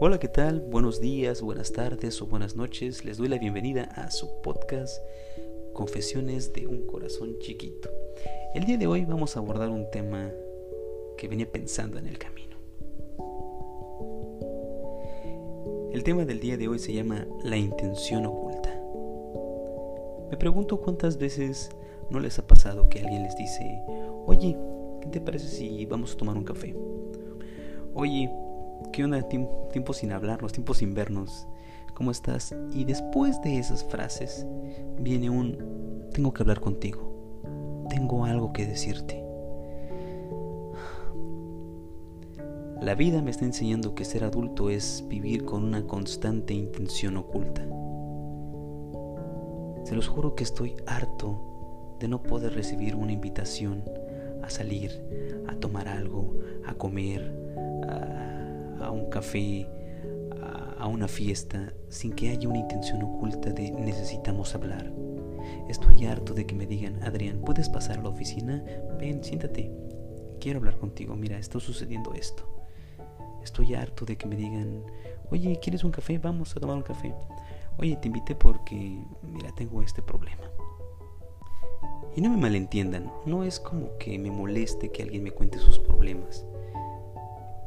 Hola, ¿qué tal? Buenos días, buenas tardes o buenas noches. Les doy la bienvenida a su podcast Confesiones de un Corazón Chiquito. El día de hoy vamos a abordar un tema que venía pensando en el camino. El tema del día de hoy se llama la intención oculta. Me pregunto cuántas veces no les ha pasado que alguien les dice, oye, ¿qué te parece si vamos a tomar un café? Oye, ¿qué onda? Tiempo sin hablarnos, tiempo sin vernos. ¿Cómo estás? Y después de esas frases viene un, tengo que hablar contigo. Tengo algo que decirte. La vida me está enseñando que ser adulto es vivir con una constante intención oculta. Se los juro que estoy harto de no poder recibir una invitación a salir, a tomar algo, a comer, un café, a, una fiesta, sin que haya una intención oculta de necesitamos hablar. Estoy harto de que me digan, Adrián, ¿puedes pasar a la oficina? Ven, siéntate. Quiero hablar contigo. Mira, está sucediendo esto. Estoy harto de que me digan, oye, ¿quieres un café? Vamos a tomar un café. Oye, te invité porque, mira, tengo este problema. Y no me malentiendan, no es como que me moleste que alguien me cuente sus problemas.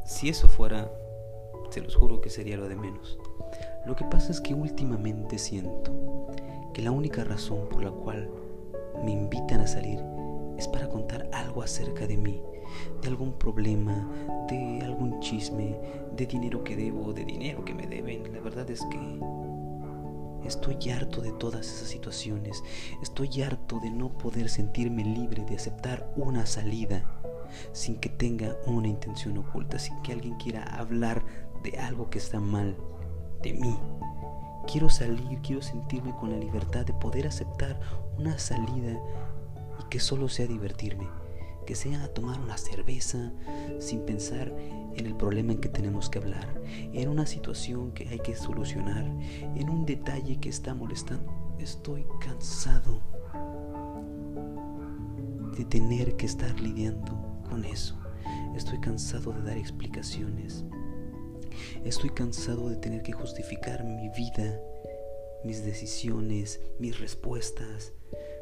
Si eso fuera, los juro que sería lo de menos. Lo que pasa es que últimamente siento que la única razón por la cual me invitan a salir es para contar algo acerca de mí, de algún problema, de algún chisme, de dinero que debo, de dinero que me deben. La verdad es que Estoy harto de todas esas situaciones. Estoy harto de no poder sentirme libre de aceptar una salida sin que tenga una intención oculta, sin que alguien quiera hablar de algo que está mal de mí. Quiero salir, quiero sentirme con la libertad de poder aceptar una salida y que solo sea divertirme que sea tomar una cerveza sin pensar en el problema en que tenemos que hablar, en una situación que hay que solucionar, en un detalle que está molestando. Estoy cansado de tener que estar lidiando con eso. Estoy cansado de dar explicaciones. Estoy cansado de tener que justificar mi vida, mis decisiones, mis respuestas,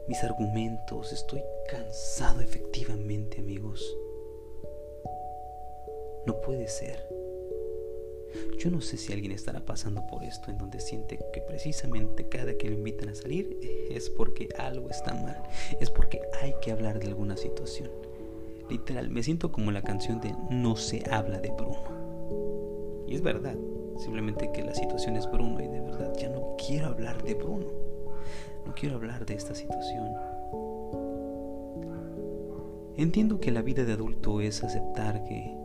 mis argumentos. Estoy cansado efectivamente, amigos. No puede ser. Yo no sé si alguien estará pasando por esto en donde siente que precisamente cada que lo invitan a salir es porque algo está mal, es porque hay que hablar de alguna situación. Literal, me siento como la canción de No se habla de Bruno. Y es verdad, simplemente que la situación es Bruno y de verdad ya no quiero hablar de Bruno. No quiero hablar de esta situación. Entiendo que la vida de adulto es aceptar que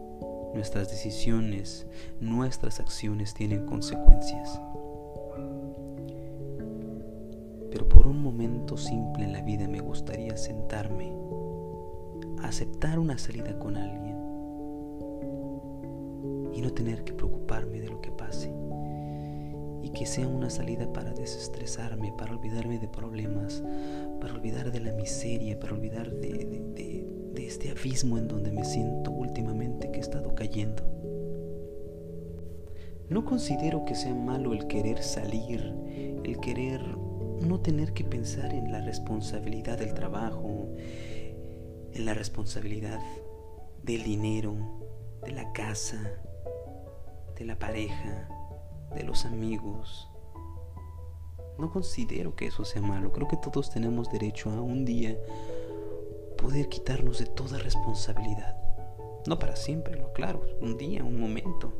nuestras decisiones, nuestras acciones tienen consecuencias. Pero por un momento simple en la vida me gustaría sentarme, aceptar una salida con alguien y no tener que preocuparme de lo que pase y que sea una salida para desestresarme, para olvidarme de problemas, para olvidar de la miseria, para olvidar de, este abismo en donde me siento últimamente que he estado cayendo. No considero que sea malo el querer salir, el querer no tener que pensar en la responsabilidad del trabajo, en la responsabilidad del dinero, de la casa, de la pareja, de los amigos. No considero que eso sea malo. Creo que todos tenemos derecho a un día poder quitarnos de toda responsabilidad. No para siempre, lo claro, un día, un momento.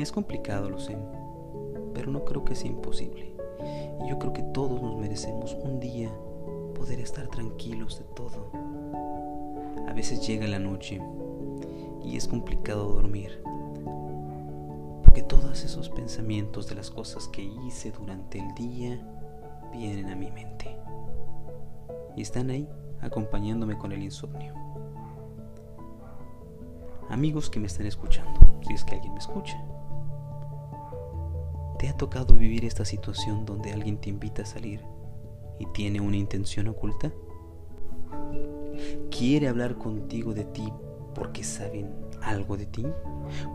Es complicado, lo sé, pero no creo que sea imposible. Y yo creo que todos nos merecemos un día poder estar tranquilos de todo. A veces llega la noche y es complicado dormir que todos esos pensamientos de las cosas que hice durante el día vienen a mi mente y están ahí acompañándome con el insomnio. Amigos que me están escuchando, si es que alguien me escucha, ¿te ha tocado vivir esta situación donde alguien te invita a salir y tiene una intención oculta? Quiere hablar contigo de ti porque saben algo de ti,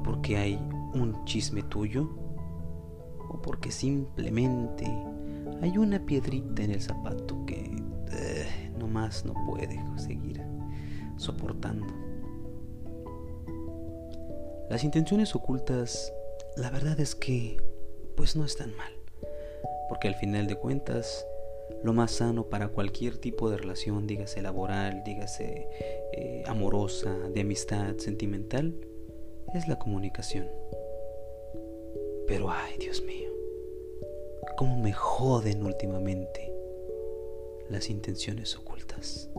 porque hay un chisme tuyo o porque simplemente hay una piedrita en el zapato que eh, no más no puede seguir soportando. Las intenciones ocultas, la verdad es que pues no están mal, porque al final de cuentas lo más sano para cualquier tipo de relación, dígase laboral, dígase eh, amorosa, de amistad, sentimental, es la comunicación. Pero ay, Dios mío, cómo me joden últimamente las intenciones ocultas.